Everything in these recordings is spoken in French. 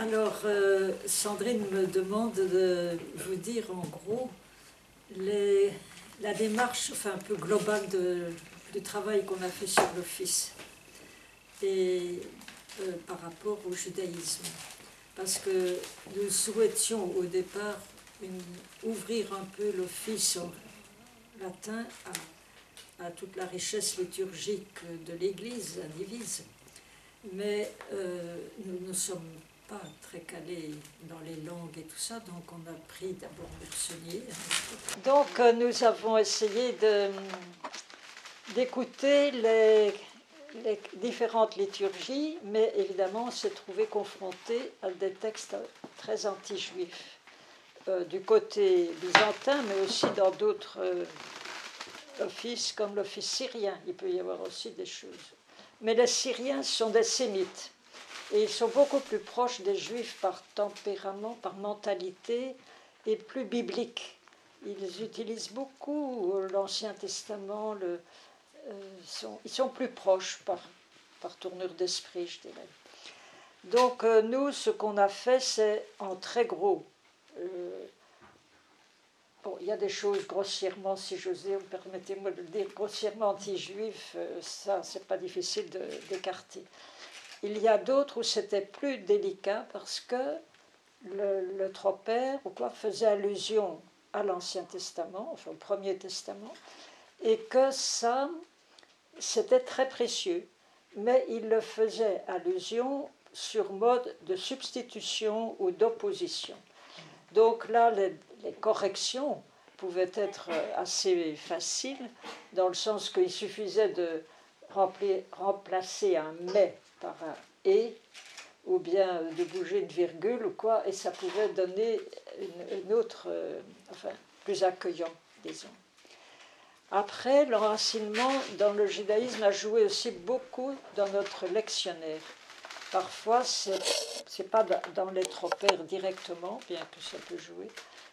Alors, euh, Sandrine me demande de vous dire en gros la démarche enfin, un peu globale du travail qu'on a fait sur l'office et euh, par rapport au judaïsme. Parce que nous souhaitions au départ ouvrir un peu l'office en latin à, à, toute la richesse liturgique de l'Église indivise. Mais euh, nous ne sommes pas très calés dans les langues et tout ça, donc on a pris d'abord Bursonnier. Donc euh, nous avons essayé d'écouter les, différentes liturgies, mais évidemment on s'est trouvé confronté à des textes très anti-juifs, euh, du côté byzantin, mais aussi dans d'autres euh, offices comme l'office syrien, il peut y avoir aussi des choses. Mais les Syriens sont des sémites. Et ils sont beaucoup plus proches des juifs par tempérament, par mentalité et plus bibliques. Ils utilisent beaucoup l'Ancien Testament, euh, ils sont plus proches par, par tournure d'esprit, je dirais. Donc euh, nous, ce qu'on a fait, c'est en très gros. Euh, bon, il y a des choses grossièrement, si j'ose dire, permettez-moi de le dire, grossièrement anti-juifs, ça, c'est pas difficile d'écarter. Il y a d'autres où c'était plus délicat parce que le, le tropère faisait allusion à l'Ancien Testament, au Premier Testament, et que ça, c'était très précieux, mais il le faisait allusion sur mode de substitution ou d'opposition. Donc là, les, les, corrections pouvaient être assez faciles, dans le sens qu'il suffisait de remplacer un mais par un et, ou bien de bouger une virgule ou quoi, et ça pouvait donner une, autre, euh, enfin, plus accueillant, disons. Après, l'enracinement dans le judaïsme a joué aussi beaucoup dans notre lectionnaire. Parfois, ce n'est pas dans les tropères directement, bien que ça peut jouer,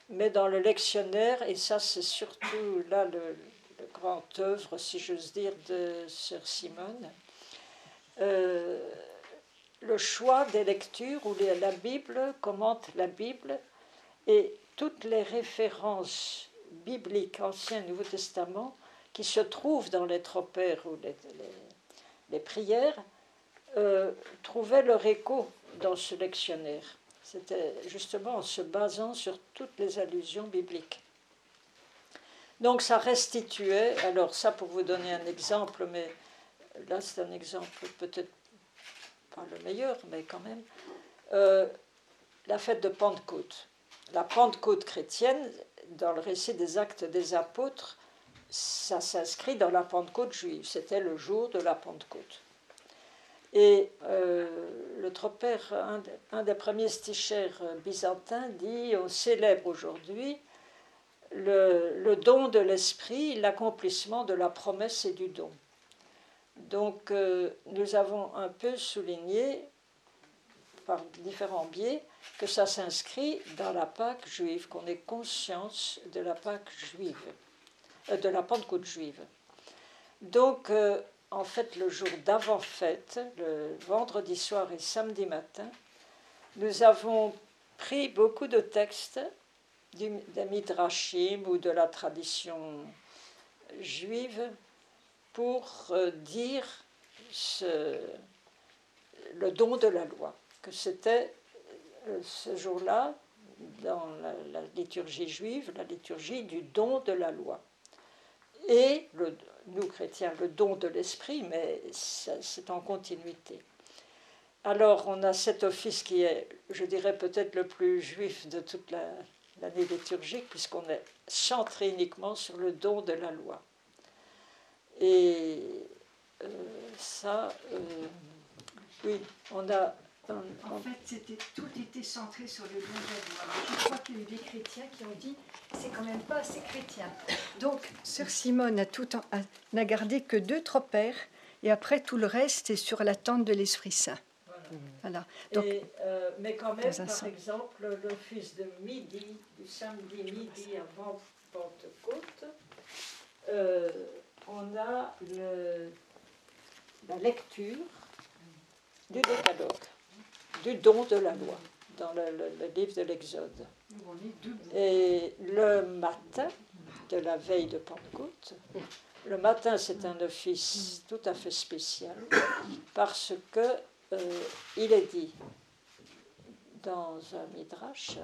mais dans le lectionnaire, et ça c'est surtout là le, le grand œuvre, si j'ose dire, de Sœur Simone, euh, le choix des lectures où la Bible commente la Bible et toutes les références bibliques, Ancien Nouveau Testament, qui se trouvent dans les tropères ou les, les, prières, euh, trouvaient leur écho dans ce lectionnaire. C'était justement en se basant sur toutes les allusions bibliques. Donc ça restituait, alors ça pour vous donner un exemple, mais là c'est un exemple peut-être pas le meilleur, mais quand même, euh, la fête de Pentecôte. La Pentecôte chrétienne, dans le récit des actes des apôtres, ça s'inscrit dans la Pentecôte juive. C'était le jour de la Pentecôte. Et euh, le tropère, un, des premiers stichères byzantins, dit on célèbre aujourd'hui le, don de l'esprit, l'accomplissement de la promesse et du don. Donc euh, nous avons un peu souligné par différents biais que ça s'inscrit dans la Pâque juive, qu'on ait conscience de la Pâque juive, euh, de la Pentecôte juive. Donc euh, en fait le jour d'avant-fête, le vendredi soir et samedi matin, nous avons pris beaucoup de textes des Midrashim ou de la tradition juive pour euh, dire le don de la loi, que c'était euh, ce jour-là, dans la, liturgie juive, la liturgie du don de la loi. Et nous chrétiens, le don de l'esprit, mais c'est en continuité. Alors on a cet office qui est, je dirais, peut-être le plus juif de toute l'année liturgique, puisqu'on est centré uniquement sur le don de la loi. Et euh, ça, euh, oui, on a. On, en fait, c'était, tout était centré sur le don de la loi. Je crois qu'il y a eu des chrétiens qui ont dit c'est quand même pas assez chrétien. Donc, Sœur Simone a tout n'a gardé que deux tropères et après tout le reste est sur la tente de l'Esprit Saint. Voilà. Donc, et, euh, mais quand même, par exemple, l'office de midi, du samedi midi avant Pentecôte, euh, on a le, la lecture du décalogue, du don de la loi. dans le, le livre de l'Exode. Et le matin de la veille de Pentecôte, le matin c'est un office tout à fait spécial parce que euh, il est dit dans un midrash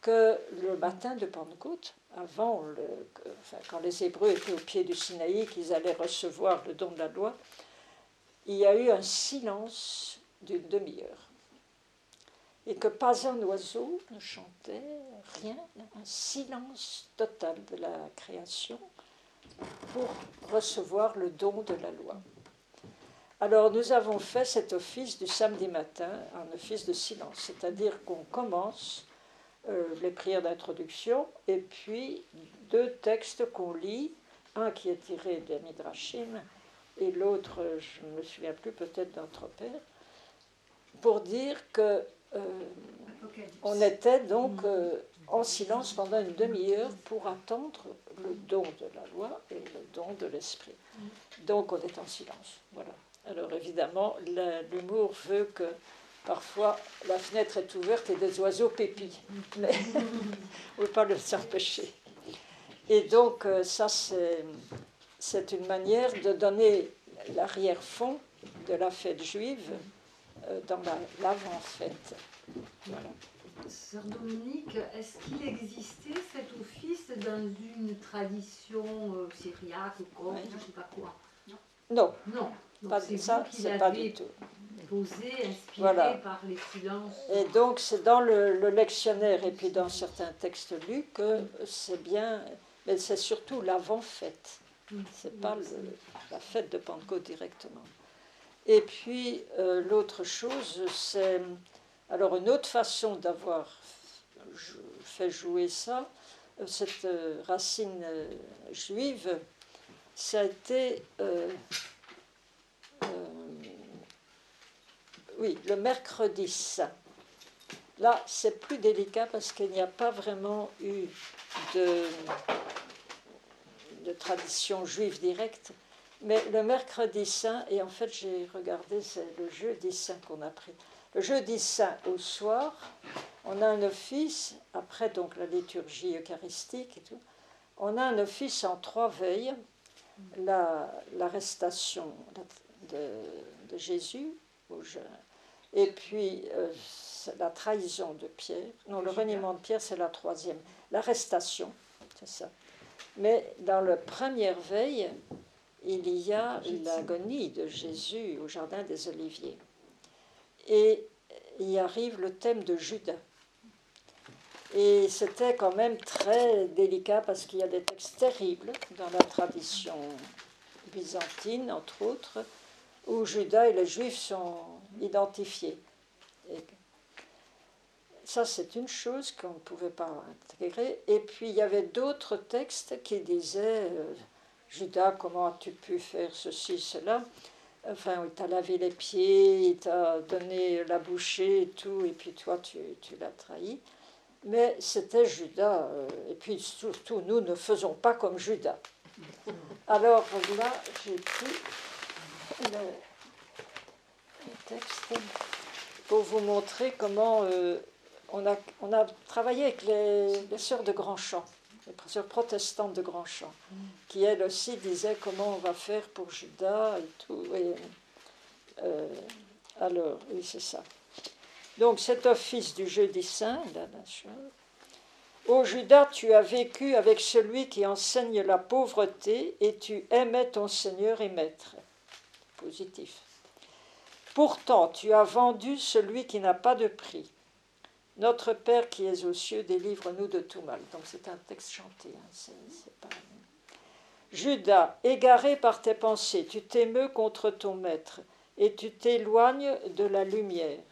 que le matin de Pentecôte, avant, le, quand les Hébreux étaient au pied du Sinaï, qu'ils allaient recevoir le don de la loi, il y a eu un silence d'une demi-heure. Et que pas un oiseau ne chantait, rien, un silence total de la création pour recevoir le don de la loi. Alors nous avons fait cet office du samedi matin, un office de silence, c'est-à-dire qu'on commence euh, les prières d'introduction et puis deux textes qu'on lit, un qui est tiré des Midrashim et l'autre, je ne me souviens plus, peut-être d'un Tropère, pour dire que euh, on était donc euh, en silence pendant une demi-heure pour attendre le don de la loi et le don de l'esprit. Donc on est en silence. Voilà. Alors évidemment, l'humour veut que parfois la fenêtre est ouverte et des oiseaux pépient. Mais on ne peut pas le s'empêcher. Et donc euh, ça, c'est une manière de donner l'arrière-fond de la fête juive euh, dans la- l'avant-fête. Voilà. Sœur Dominique, est-ce qu'il existait cet office dans une tradition euh, syriaque ou copte, Oui. je ne sais pas quoi? Non, Non. Donc pas, ça, c'est pas du tout. Posé, inspiré Voilà. par les silences. Et donc, c'est dans le, le lectionnaire et puis dans certains textes lus que c'est bien, mais c'est surtout l'avant-fête. C'est pas le- la fête de Pentecôte directement. Et puis, euh, l'autre chose, c'est. Alors, une autre façon d'avoir fait jouer ça, euh, cette euh, racine euh, juive, ça a été. euh, oui, le mercredi saint. Là, c'est plus délicat parce qu'il n'y a pas vraiment eu de, tradition juive directe. Mais le mercredi saint, et en fait j'ai regardé, c'est le jeudi saint qu'on a pris. Le jeudi saint au soir, on a un office, après donc la liturgie eucharistique et tout, on a un office en trois veilles, la- l'arrestation de, Jésus, et puis euh, la trahison de Pierre, non, le reniement de Pierre, c'est la troisième, l'arrestation, c'est ça. Mais dans la première veille, il y a l'agonie de Jésus au Jardin des Oliviers. Et il y arrive le thème de Judas. Et c'était quand même très délicat parce qu'il y a des textes terribles dans la tradition byzantine, entre autres, où Judas et les Juifs sont identifiés. Ça, c'est une chose qu'on ne pouvait pas intégrer. Et puis, il y avait d'autres textes qui disaient euh, Judas, comment as-tu pu faire ceci, cela? Enfin, il t'a lavé les pieds, il t'a donné la bouchée et tout, et puis toi, tu, tu l'as trahi. Mais c'était Judas. euh, et puis, surtout, nous ne faisons pas comme Judas. Alors là, j'ai pris le, texte pour vous montrer comment euh, on, a, on a travaillé avec les, les sœurs de Grandchamp, les sœurs protestantes de Grandchamp, qui elles aussi disaient comment on va faire pour Judas et tout. Et, euh, alors, oui, c'est ça. Donc cet office du jeudi saint, la chose. Ô Judas, tu as vécu avec celui qui enseigne la pauvreté et tu aimais ton Seigneur et Maître. Positif. Pourtant, tu as vendu celui qui n'a pas de prix. Notre Père qui es aux cieux, délivre-nous de tout mal. Donc c'est un texte chanté. hein, Judas, égaré par tes pensées, tu t'émeus contre ton Maître et tu t'éloignes de la lumière.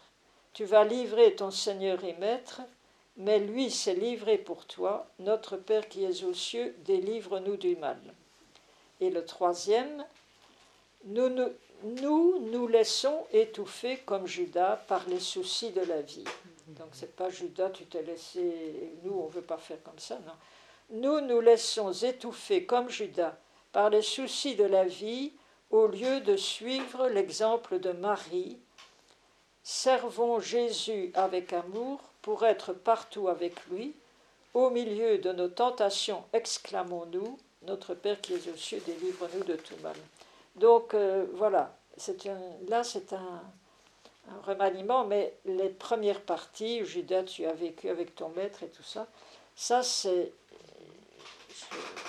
Tu vas livrer ton Seigneur et Maître, mais lui s'est livré pour toi. Notre Père qui es aux cieux, délivre-nous du mal. Et le troisième, nous nous, laissons étouffer comme Judas par les soucis de la vie. Donc c'est pas Judas, tu t'es laissé, nous on veut pas faire comme ça, non. Nous nous laissons étouffer comme Judas par les soucis de la vie au lieu de suivre l'exemple de Marie, Servons Jésus avec amour pour être partout avec lui. Au milieu de nos tentations, exclamons-nous, Notre Père qui es aux cieux, délivre-nous de tout mal. Donc euh, voilà, là c'est un, un, remaniement, mais les premières parties, Judas, tu as vécu avec ton maître et tout ça, ça c'est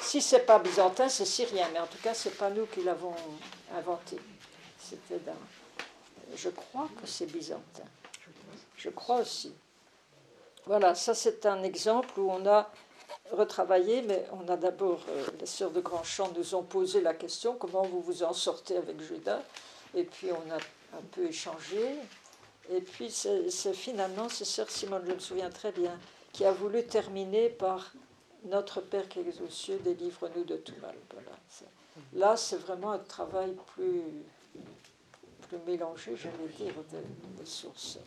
si c'est pas byzantin, c'est syrien, mais en tout cas, c'est pas nous qui l'avons inventé. C'était Je crois que c'est byzantin. Je crois aussi. Voilà, ça c'est un exemple où on a retravaillé, mais on a d'abord, euh, les sœurs de Grand Champ nous ont posé la question comment vous vous en sortez avec Judas? Et puis on a un peu échangé. Et puis c'est finalement, c'est sœur Simone, je me souviens très bien, qui a voulu terminer par notre Père qui est aux cieux, délivre-nous de tout mal. Là, c'est vraiment un travail plus, plus mélangé, je vais dire, des sources.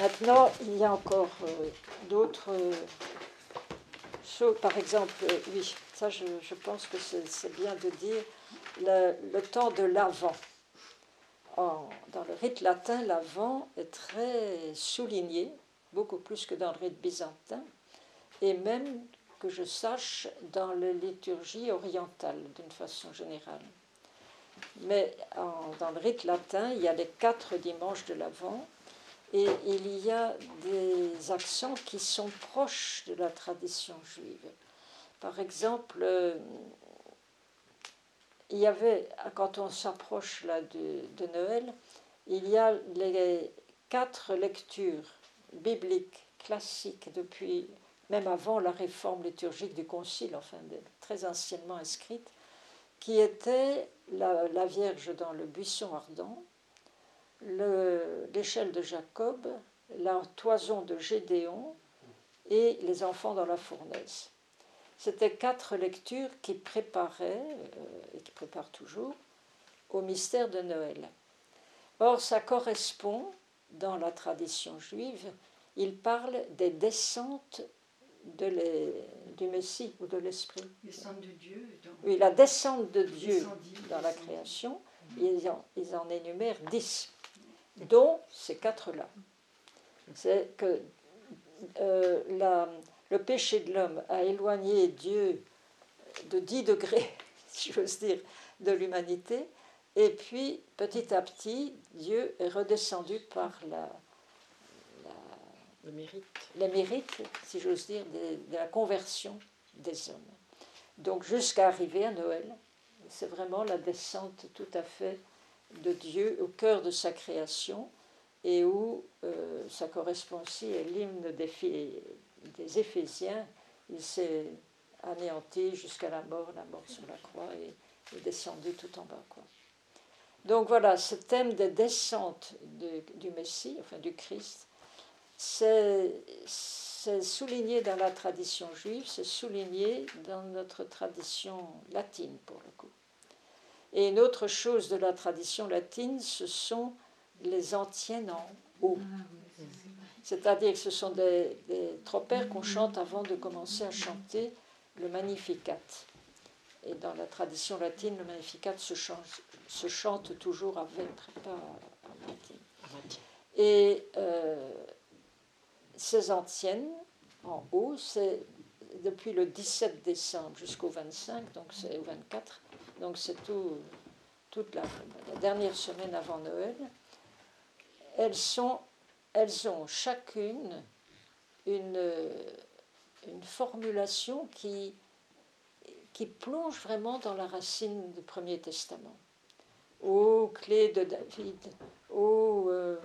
Maintenant, il y a encore euh, d'autres euh, choses. Par exemple, euh, oui, ça, je, pense que c'est bien de dire le, temps de l'avant. Dans le rite latin, l'avant est très souligné, beaucoup plus que dans le rite byzantin, et même que je sache dans les liturgies orientales d'une façon générale. Mais dans le rite latin, il y a les quatre dimanches de l'Avent et il y a des accents qui sont proches de la tradition juive. Par exemple, euh, il y avait, quand on s'approche là de, Noël, il y a les quatre lectures bibliques classiques depuis même avant la réforme liturgique du Concile, enfin très anciennement inscrite, qui était la, Vierge dans le buisson ardent, l'échelle de Jacob, la toison de Gédéon et les enfants dans la fournaise. C'était quatre lectures qui préparaient, euh, et qui préparent toujours, au mystère de Noël. Or, ça correspond, dans la tradition juive, il parle des descentes de du Messie ou de l'Esprit. Descente de Dieu. Oui, la descente de Dieu dans la création, ils en, ils en énumèrent dix, dont ces quatre-là. C'est que euh, la, le péché de l'homme a éloigné Dieu de 10 degrés, si j'ose dire, de l'humanité, et puis petit à petit, Dieu est redescendu par la, le mérite. Les mérites, si j'ose dire, de, la conversion des hommes. Donc jusqu'à arriver à Noël, c'est vraiment la descente tout à fait de Dieu au cœur de sa création et où euh, ça correspond aussi à l'hymne des, des Éphésiens. Il s'est anéanti jusqu'à la mort, la mort sur la croix et descendu tout en bas. Quoi. Donc voilà, ce thème des descentes du Messie, enfin du Christ, c'est souligné dans la tradition juive, c'est souligné dans notre tradition latine pour le coup. Et une autre chose de la tradition latine, ce sont les antiennes en haut. Ah C'est-à-dire que ce sont des, des tropères qu'on chante avant de commencer à chanter le Magnificat. Et dans la tradition latine, le Magnificat se chante, se chante toujours avec, pas en latine. Et euh, ces antiennes, en haut, c'est depuis le 17 décembre jusqu'au 25, donc c'est au 24, donc c'est tout, toute la, dernière semaine avant Noël. Elles, sont, elles ont chacune une, une formulation qui, qui plonge vraiment dans la racine du Premier Testament. Ô clé de David, ô euh,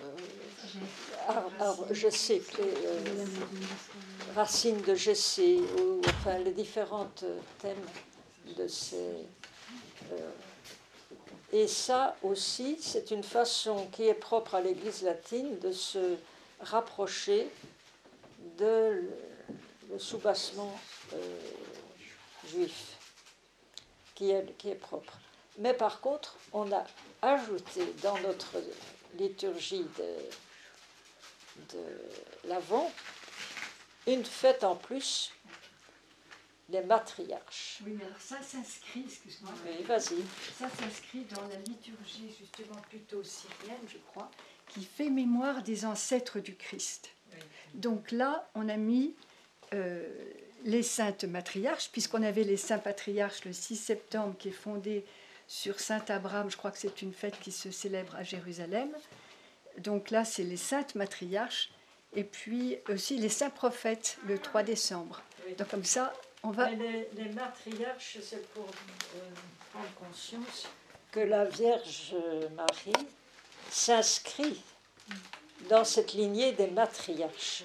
euh, je sais que les euh, racines de Jessé, ou enfin les différents thèmes de ces. Euh, et ça aussi, c'est une façon qui est propre à l'Église latine de se rapprocher de le soubassement juif, qui est, qui est propre. Mais par contre, on a ajouté dans notre liturgie de, de l'Avent, une fête en plus les matriarches. Oui, mais alors ça s'inscrit, excuse-moi, Oui, vas-y. ça s'inscrit dans la liturgie justement plutôt syrienne, je crois, qui fait mémoire des ancêtres du Christ. Donc là, on a mis euh, les saintes matriarches, puisqu'on avait les saints patriarches le 6 septembre qui est fondé sur Saint Abraham, je crois que c'est une fête qui se célèbre à Jérusalem. Donc là, c'est les saintes matriarches, et puis aussi les saints prophètes le 3 décembre. Donc comme ça, on va... Mais les, les matriarches, c'est pour euh, prendre conscience que la Vierge Marie s'inscrit dans cette lignée des matriarches,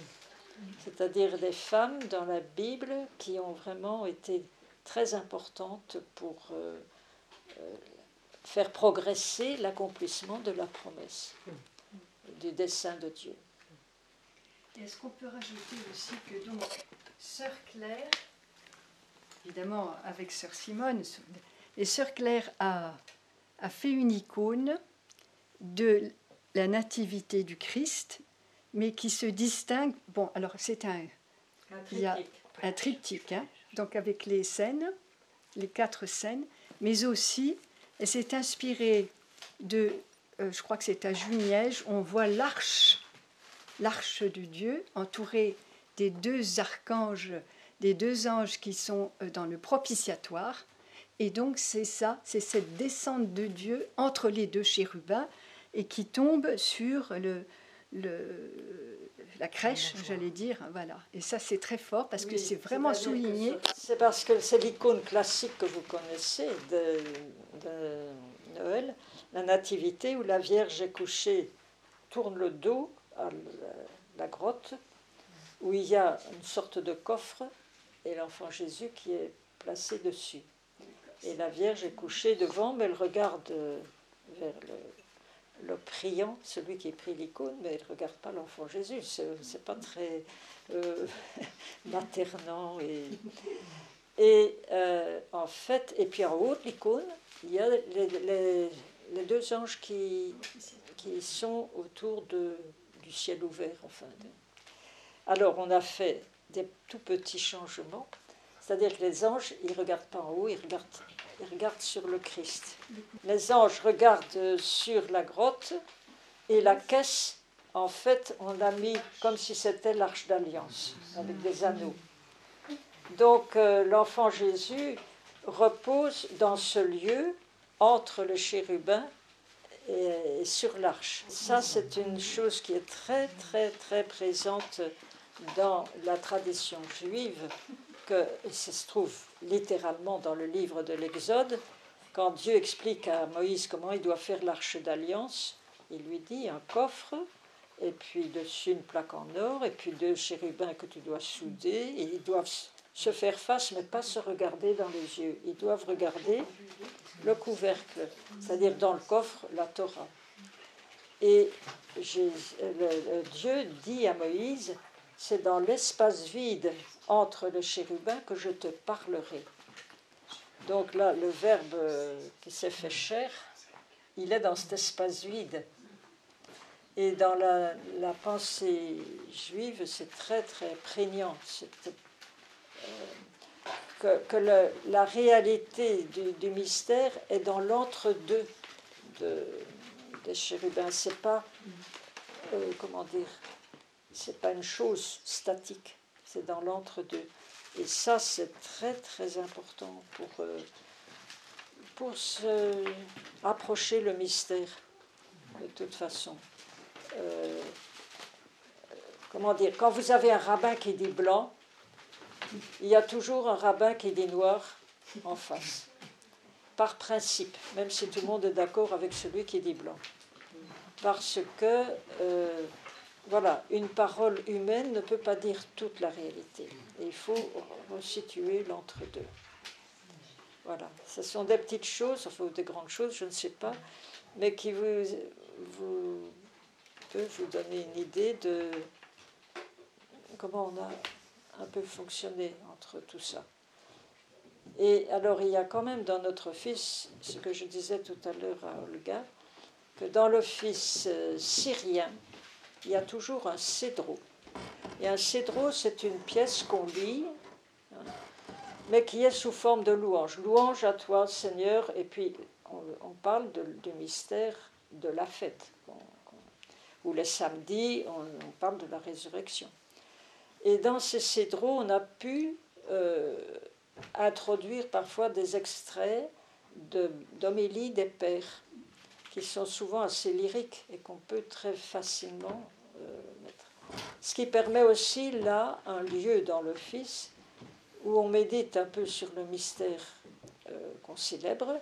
c'est-à-dire des femmes dans la Bible qui ont vraiment été très importantes pour euh, euh, faire progresser l'accomplissement de la promesse, du dessein de Dieu. Est-ce qu'on peut rajouter aussi que donc Sœur Claire, évidemment avec Sœur Simone, et Sœur Claire a, a fait une icône de la nativité du Christ, mais qui se distingue. Bon, alors c'est un, Il y a- un triptyque, hein, donc avec les scènes, les quatre scènes, mais aussi, elle s'est inspirée de, euh, je crois que c'est à Juniège, on voit l'arche, l'arche de Dieu, entourée des deux archanges, des deux anges qui sont euh, dans le propitiatoire. Et donc c'est ça, c'est cette descente de Dieu entre les deux chérubins et qui tombe sur le, le- la crèche, j'allais dire. Voilà. Et ça, c'est très fort parce que c'est vraiment souligné. ce- C'est parce que c'est l'icône classique que vous connaissez de, de Noël, la Nativité, où la Vierge est couchée, tourne le dos à la, la grotte, où il y a une sorte de coffre et l'enfant Jésus qui est placé dessus. Et la Vierge est couchée devant, mais elle regarde euh, vers le, le priant, celui qui prie l'icône, mais elle ne regarde pas l'enfant Jésus. C'est pas très euh, maternant. Et, et euh, en fait, et puis en haut de l'icône, il y a les, les- les deux anges qui, qui sont autour de, du ciel ouvert. Enfin, Alors, on a fait des tout petits changements. C'est-à-dire que les anges, ils ne regardent pas en haut, ils regardent, ils regardent sur le Christ. Les anges regardent sur la grotte et la caisse, en fait, on l'a mis comme si c'était l'arche d'alliance, avec des anneaux. Donc euh, l'enfant Jésus repose dans ce lieu entre le chérubin et, et sur l'arche. Ça, c'est une chose qui est très, très, très présente dans la tradition juive, que ça se trouve littéralement dans le livre de l'Exode. Quand Dieu explique à Moïse comment il doit faire l'arche d'alliance, il lui dit un coffre, et puis dessus une plaque en or, et puis deux chérubins que tu dois souder, et ils doivent se faire face, mais pas se regarder dans les yeux. Ils doivent regarder le couvercle, c'est-à-dire dans le coffre, la Torah. Et Dieu dit à Moïse, c'est dans l'espace vide entre le chérubin que je te parlerai. Donc là, le verbe euh, qui s'est fait chair, il est dans cet espace vide. Et dans la, pensée juive, c'est très très prégnant. Euh, que la réalité du, mystère est dans l'entre-deux de, des chérubins. C'est pas, euh, comment dire, c'est pas une chose statique, c'est dans l'entre-deux. Et ça, c'est très très important pour, euh, pour se approcher le mystère, de toute façon. Euh, comment dire, quand vous avez un rabbin qui dit blanc, il y a toujours un rabbin qui dit noir en face. Par principe, même si tout le monde est d'accord avec celui qui dit blanc. Parce que, euh, voilà, une parole humaine ne peut pas dire toute la réalité. Il faut resituer l'entre-deux. Voilà, ce sont des petites choses, enfin des grandes choses, je ne sais pas, mais qui vous, vous peuvent vous donner une idée de comment on a un peu fonctionné entre tout ça. Et alors il y a quand même dans notre office, ce que je disais tout à l'heure à Olga, que dans l'office euh, syrien, il y a toujours un cédro. Et un cédro, c'est une pièce qu'on lit, mais qui est sous forme de louange. Louange à toi, Seigneur, et puis on, parle du mystère de la fête. Ou les samedis, on, parle de la résurrection. Et dans ces cédros, on a pu euh, introduire parfois des extraits d'homélie des pères, qui sont souvent assez lyriques et qu'on peut très facilement. Ce qui permet aussi là un lieu dans Fils où on médite un peu sur le mystère euh, qu'on célèbre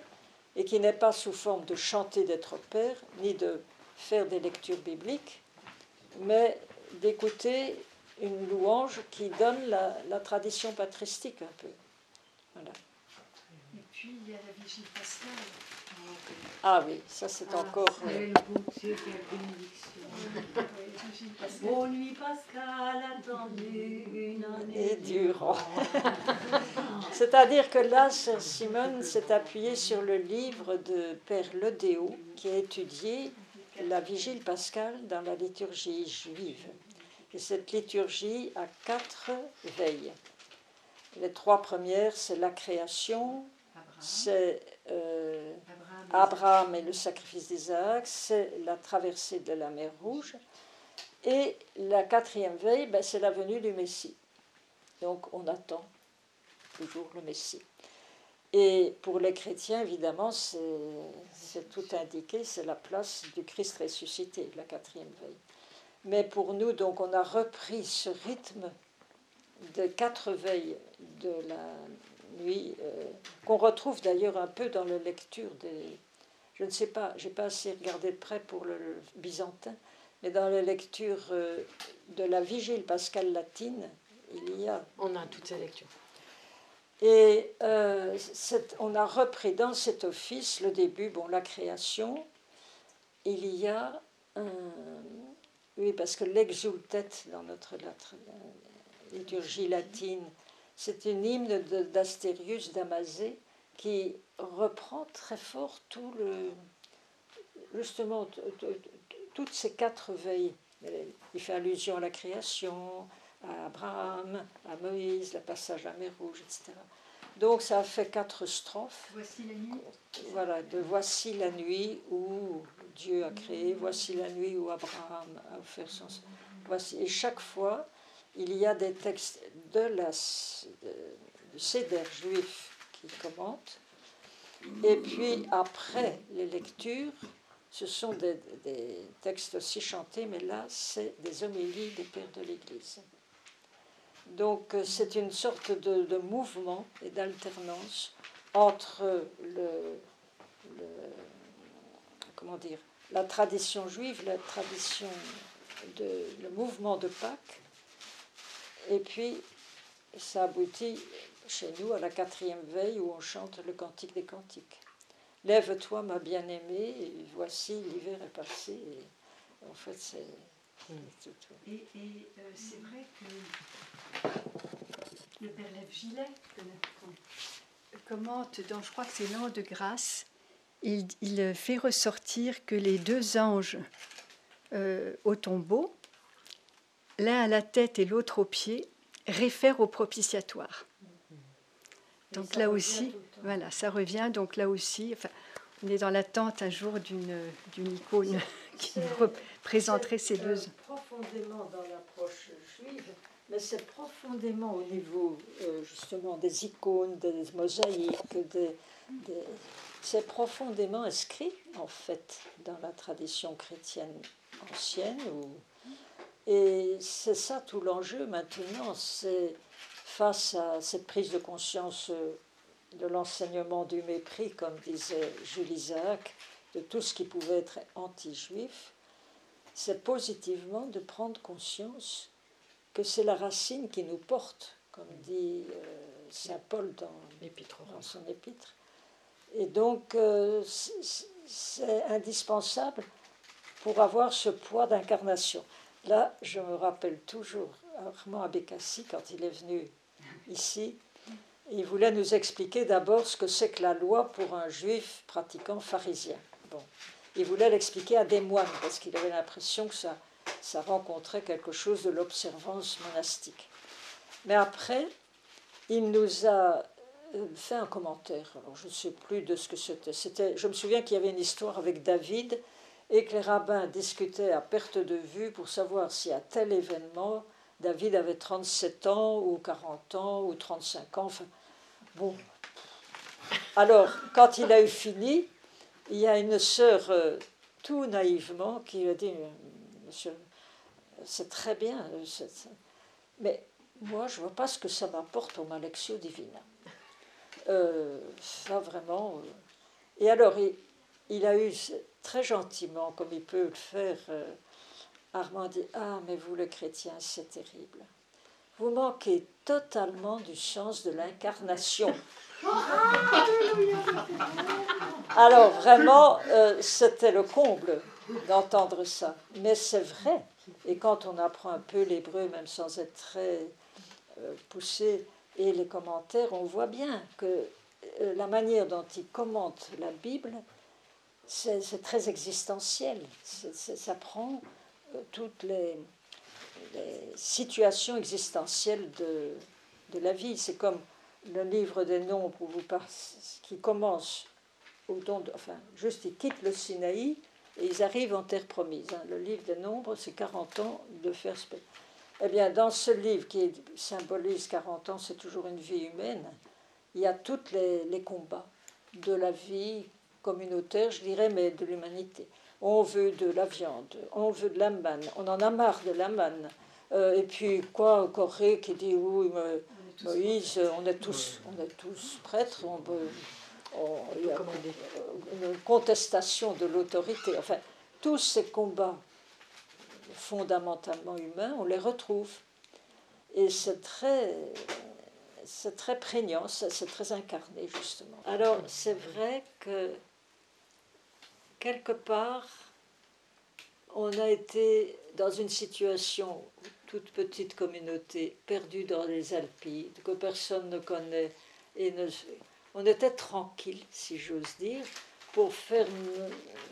et qui n'est pas sous forme de chanter d'être père, ni de faire des lectures bibliques, mais d'écouter une louange qui donne la, la tradition patristique un peu. Voilà. Puis il y a la Vigile pascale. Ah oui, ça c'est ah, encore. Quelle bénédiction. Bonne nuit Pascal, attendez une année. Et durant. C'est-à-dire que là, Simone s'est appuyé sur le livre de Père Ledéo qui a étudié la vigile pascale dans la liturgie juive. Et cette liturgie a quatre veilles. Les trois premières, c'est la création, c'est euh, Abraham et le sacrifice d'Isaac, c'est la traversée de la mer Rouge. Et la quatrième veille, ben, c'est la venue du Messie. Donc on attend toujours le Messie. Et pour les chrétiens, évidemment, c'est tout indiqué, c'est la place du Christ ressuscité, la quatrième veille. Mais pour nous, donc, on a repris ce rythme de quatre veilles de la nuit, euh, qu'on retrouve d'ailleurs un peu dans la lecture des. Je ne sais pas, j'ai pas assez regardé de près pour le, byzantin, mais dans la lecture euh, de la vigile pascale latine, il y a. On a toutes ces lectures. Et euh, on a repris dans cet office le début, bon, la création. Il y a un. Oui, parce que l'exultet dans notre liturgie latine, c'est une hymne d'Astérius d'Amazé qui reprend très fort tout le, justement toutes ces quatre veilles. Il fait allusion à la création, à Abraham, à Moïse, le passage à mer Rouge, etc. Donc ça a fait quatre strophes. Voici la nuit. Voilà, de Voici la nuit où Dieu a créé, voici la nuit où Abraham a offert son. Voici. Et chaque fois, il y a des textes de la, du Seder juif qui commentent. Et puis après les lectures, ce sont des, textes aussi chantés, mais là, c'est des homélies des pères de l'Église. Donc euh, c'est une sorte de, mouvement et d'alternance entre le, comment dire, la tradition juive, la tradition de le mouvement de Pâques, et puis, ça aboutit chez nous à la quatrième veille où on chante le cantique des cantiques. Lève-toi, ma bien-aimée, voici l'hiver est passé. Et en fait, c'est hmm. Et, euh, c'est vrai que le Père Lève Gilet commente dans, je crois que c'est l'an de grâce, il, fait ressortir que les deux anges euh, au tombeau l'un à la tête et l'autre aux pieds, réfère au propitiatoire. Donc là aussi, voilà, ça revient. Donc là aussi, enfin, on est dans l'attente un jour d'une icône qui représenterait ces deux. Profondément dans l'approche juive, mais c'est profondément au niveau euh, justement des icônes, des mosaïques, des, c'est profondément inscrit en fait dans la tradition chrétienne ancienne ou et c'est ça tout l'enjeu maintenant, c'est face à cette prise de conscience euh, de l'enseignement du mépris, comme disait Jules Isaac, de tout ce qui pouvait être anti-juif, c'est positivement de prendre conscience que c'est la racine qui nous porte, comme dit euh, Saint Paul dans, dans, son épître. Et donc, euh, c'est indispensable pour avoir ce poids d'incarnation. Là, je me rappelle toujours Armand Abécassi, quand il est venu ici, il voulait nous expliquer d'abord ce que c'est que la loi pour un juif pratiquant pharisien. Bon. Il voulait l'expliquer à des moines, parce qu'il avait l'impression que ça, ça rencontrait quelque chose de l'observance monastique. Mais après, il nous a euh, fait un commentaire. Alors, je ne sais plus de ce que c'était. c'était. Je me souviens qu'il y avait une histoire avec David et que les rabbins discutaient à perte de vue pour savoir si à tel événement, David avait 37 ans ou 40 ans ou 35 ans. Enfin, bon. Alors, quand il a eu fini, il y a une sœur euh, tout naïvement qui a dit, monsieur, c'est très bien, mais moi, je ne vois pas ce que ça m'apporte au Malexio Divina. Euh, ça, vraiment. Euh. Et alors, il, a eu très gentiment, comme il peut le faire, euh, Armand dit Ah, mais vous, le chrétien, c'est terrible. Vous manquez totalement du sens de l'incarnation. Alors, vraiment, c'était le comble d'entendre ça. Mais c'est vrai. Et quand on apprend un peu l'hébreu, même sans être très poussé, et les commentaires, on voit bien que euh, la manière dont il commente la Bible, c'est très existentiel. ça prend euh, toutes les, situations existentielles de, de la vie. C'est comme le livre des nombres où vous qui commence au don enfin, juste ils quittent le Sinaï et ils arrivent en terre promise. Hein. Le livre des nombres, c'est 40 ans de faire eh bien, dans ce livre qui symbolise 40 ans, c'est toujours une vie humaine, il y a tous les, combats de la vie communautaire, je dirais, mais de l'humanité. On veut de la viande, on veut de la manne, on en a marre de la manne. Euh, et puis, quoi, Corée qui dit oui, Moïse, on est tous, on est tous prêtres, on il y a une contestation de l'autorité. Enfin, tous ces combats fondamentalement humains, on les retrouve. Et c'est très, c'est très prégnant, c'est très incarné justement. Alors c'est vrai que quelque part, on a été dans une situation, toute petite communauté, perdue dans les Alpes, que personne ne connaît, et on était tranquille, si j'ose dire, pour faire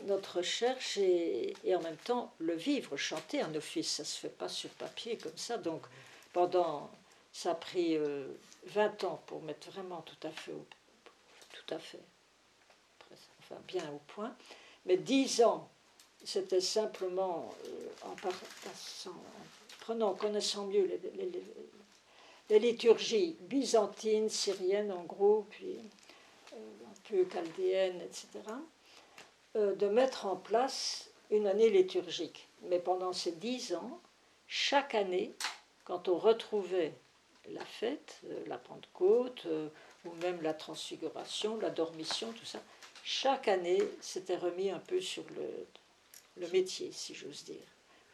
notre recherche et, en même temps le vivre, chanter un office. Ça ne se fait pas sur papier comme ça. Donc pendant, ça a pris 20 euh, ans pour mettre vraiment tout à fait, tout à fait, enfin bien au point. Mais 10 ans, c'était simplement euh, en, prenant, en connaissant mieux les, les liturgies byzantines, syriennes en gros, puis peu chaldéenne, etc., euh, de mettre en place une année liturgique. Mais pendant ces dix ans, chaque année, quand on retrouvait la fête, euh, la Pentecôte, euh, ou même la transfiguration, la dormition, tout ça, chaque année, c'était remis un peu sur le, le métier, si j'ose dire,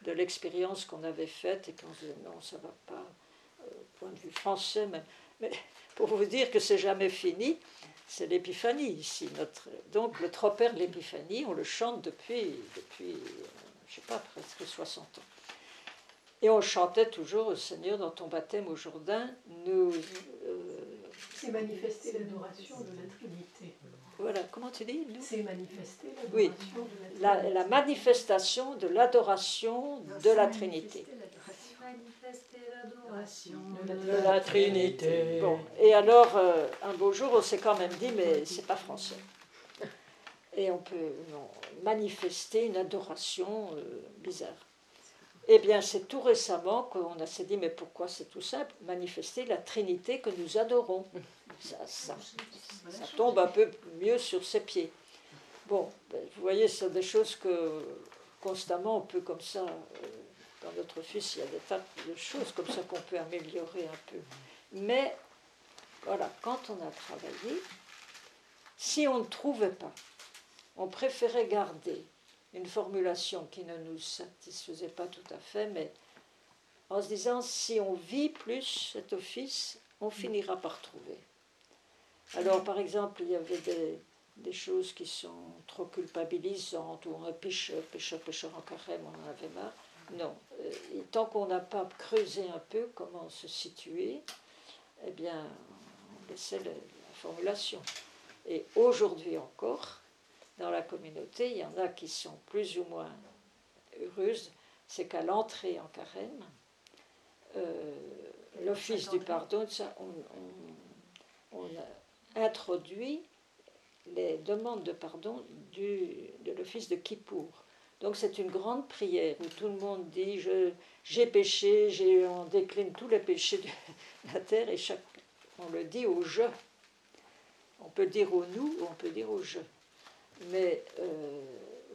de l'expérience qu'on avait faite et qu'on disait non, ça ne va pas, point de vue français, mais, mais pour vous dire que c'est jamais fini, c'est l'épiphanie ici. Notre, donc le tropère de l'épiphanie, on le chante depuis, depuis je sais pas, presque 60 ans. Et on chantait toujours au Seigneur dans ton baptême au Jourdain, nous. Euh, c'est manifester l'adoration de la Trinité. Voilà, comment tu dis C'est manifester l'adoration oui, de la Trinité. La, la manifestation de l'adoration de la Trinité de la Trinité. Bon, et alors, euh, un beau jour, on s'est quand même dit, mais c'est pas français. Et on peut manifester une adoration euh, bizarre. Eh bien, c'est tout récemment qu'on s'est dit, mais pourquoi c'est tout simple? Manifester la Trinité que nous adorons. Ça, ça, tombe un peu mieux sur ses pieds. Bon, ben, vous voyez, ce sont des choses que constamment on peut comme ça. Euh, dans notre fils, il y a des tas de choses comme ça qu'on peut améliorer un peu. Mais voilà, quand on a travaillé, si on ne trouvait pas, on préférait garder une formulation qui ne nous satisfaisait pas tout à fait, mais en se disant si on vit plus cet office, on finira par trouver. Alors, par exemple, il y avait des, choses qui sont trop culpabilisantes, ou un pécheur, pécheur, pécheur en carême, on en avait marre. Non. Euh, tant qu'on n'a pas creusé un peu comment se situer, eh bien, on laissait la, formulation. Et aujourd'hui encore, dans la communauté, il y en a qui sont plus ou moins heureuses, c'est qu'à l'entrée en carême, euh, l'office du pardon, on, introduit les demandes de pardon du, de l'office de Kippour. Donc c'est une grande prière où tout le monde dit j'ai péché, j'ai, on décline tous les péchés de la terre et chaque, on le dit au je. On peut dire au nous ou on peut dire au je. Mais euh,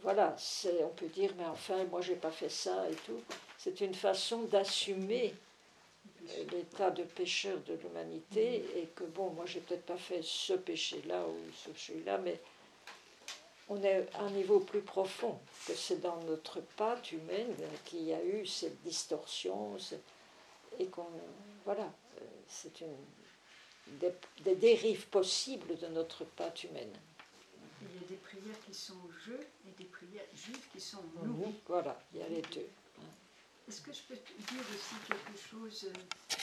voilà, on peut dire mais enfin moi j'ai pas fait ça et tout. C'est une façon d'assumer euh, l'état de pécheur de l'humanité et que bon moi j'ai peut-être pas fait ce péché-là ou ce péché-là mais on est à un niveau plus profond, que c'est dans notre patte humaine qu'il y a eu cette distorsion, et qu'on. Voilà, euh, c'est une, des, des, dérives possibles de notre patte humaine. Il y a des prières qui sont je et des prières juives qui sont nous. Voilà, il y a les deux. Est-ce que je peux te dire aussi quelque chose euh,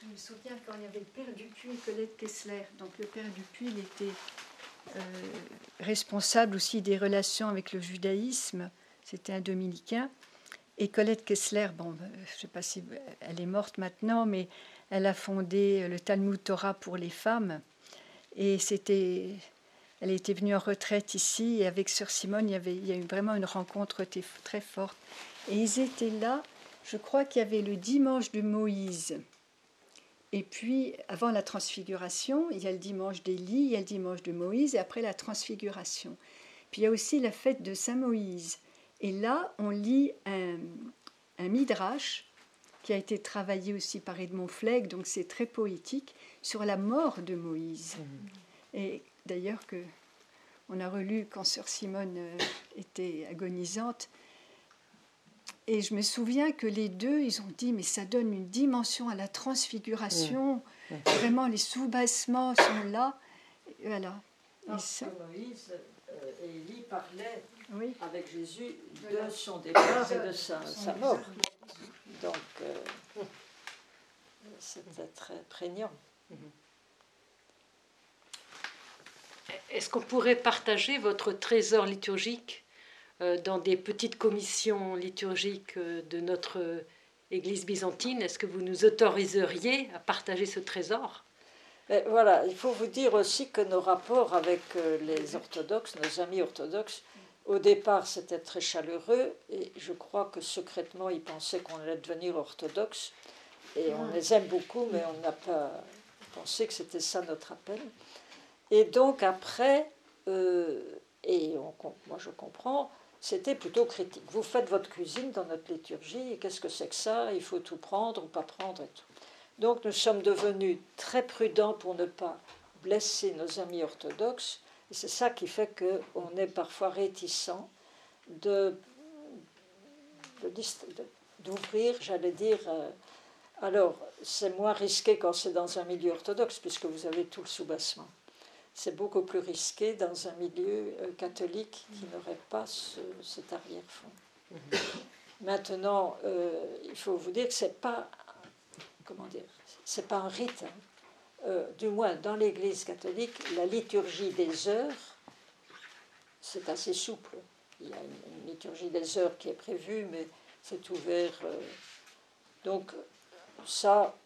Je me souviens quand il y avait le père Dupuis et Colette Kessler. Donc le père Dupuis, il était euh, responsable aussi des relations avec le judaïsme. C'était un dominicain. Et Colette Kessler, bon, euh, je ne sais pas si elle est morte maintenant, mais elle a fondé le Talmud Torah pour les femmes. Et c'était, elle était venue en retraite ici. Et avec Sœur Simone, il y, avait, il y a eu vraiment une rencontre très forte. Et ils étaient là. Je crois qu'il y avait le dimanche de Moïse. Et puis, avant la transfiguration, il y a le dimanche d'Élie, il y a le dimanche de Moïse, et après la transfiguration. Puis il y a aussi la fête de Saint Moïse. Et là, on lit un, un midrash qui a été travaillé aussi par Edmond Flegg, donc c'est très poétique, sur la mort de Moïse. Mmh. Et d'ailleurs que on a relu quand Sœur Simone euh, était agonisante, et je me souviens que les deux, ils ont dit, mais ça donne une dimension à la transfiguration. Mmh. Mmh. Vraiment, les sous-bassements sont là. Et voilà. Parce que Moïse euh, et Élie parlaient oui. avec Jésus de son départ et de sa, sa mort. Donc, euh, c'était très prégnant. Mmh. Est-ce qu'on pourrait partager votre trésor liturgique euh, dans des petites commissions liturgiques euh, de notre Église byzantine? Est-ce que vous nous autoriseriez à partager ce trésor? Mais Voilà, il faut vous dire aussi que nos rapports avec euh, les orthodoxes, nos amis orthodoxes, au départ c'était très chaleureux et je crois que secrètement ils pensaient qu'on allait devenir orthodoxe et on les aime beaucoup mais on n'a pas pensé que c'était ça notre appel. Et donc après, et on, moi je comprends, c'était plutôt critique. Vous faites votre cuisine dans notre liturgie, et qu'est-ce que c'est que ça? Il faut tout prendre ou pas prendre et tout. Donc nous sommes devenus très prudents pour ne pas blesser nos amis orthodoxes, et c'est ça qui fait qu'on est parfois réticent de, d'ouvrir, j'allais dire. Euh, alors, c'est moins risqué quand c'est dans un milieu orthodoxe, puisque vous avez tout le soubassement c'est beaucoup plus risqué dans un milieu euh, catholique qui n'aurait pas cet arrière-fond. Mhm. Maintenant, euh, il faut vous dire que c'est pas, comment dire, c'est pas un rite. Hein. Euh, du moins, dans l'Église catholique, la liturgie des heures, c'est assez souple. Il y a une, liturgie des heures qui est prévue, mais c'est ouvert. donc, ça,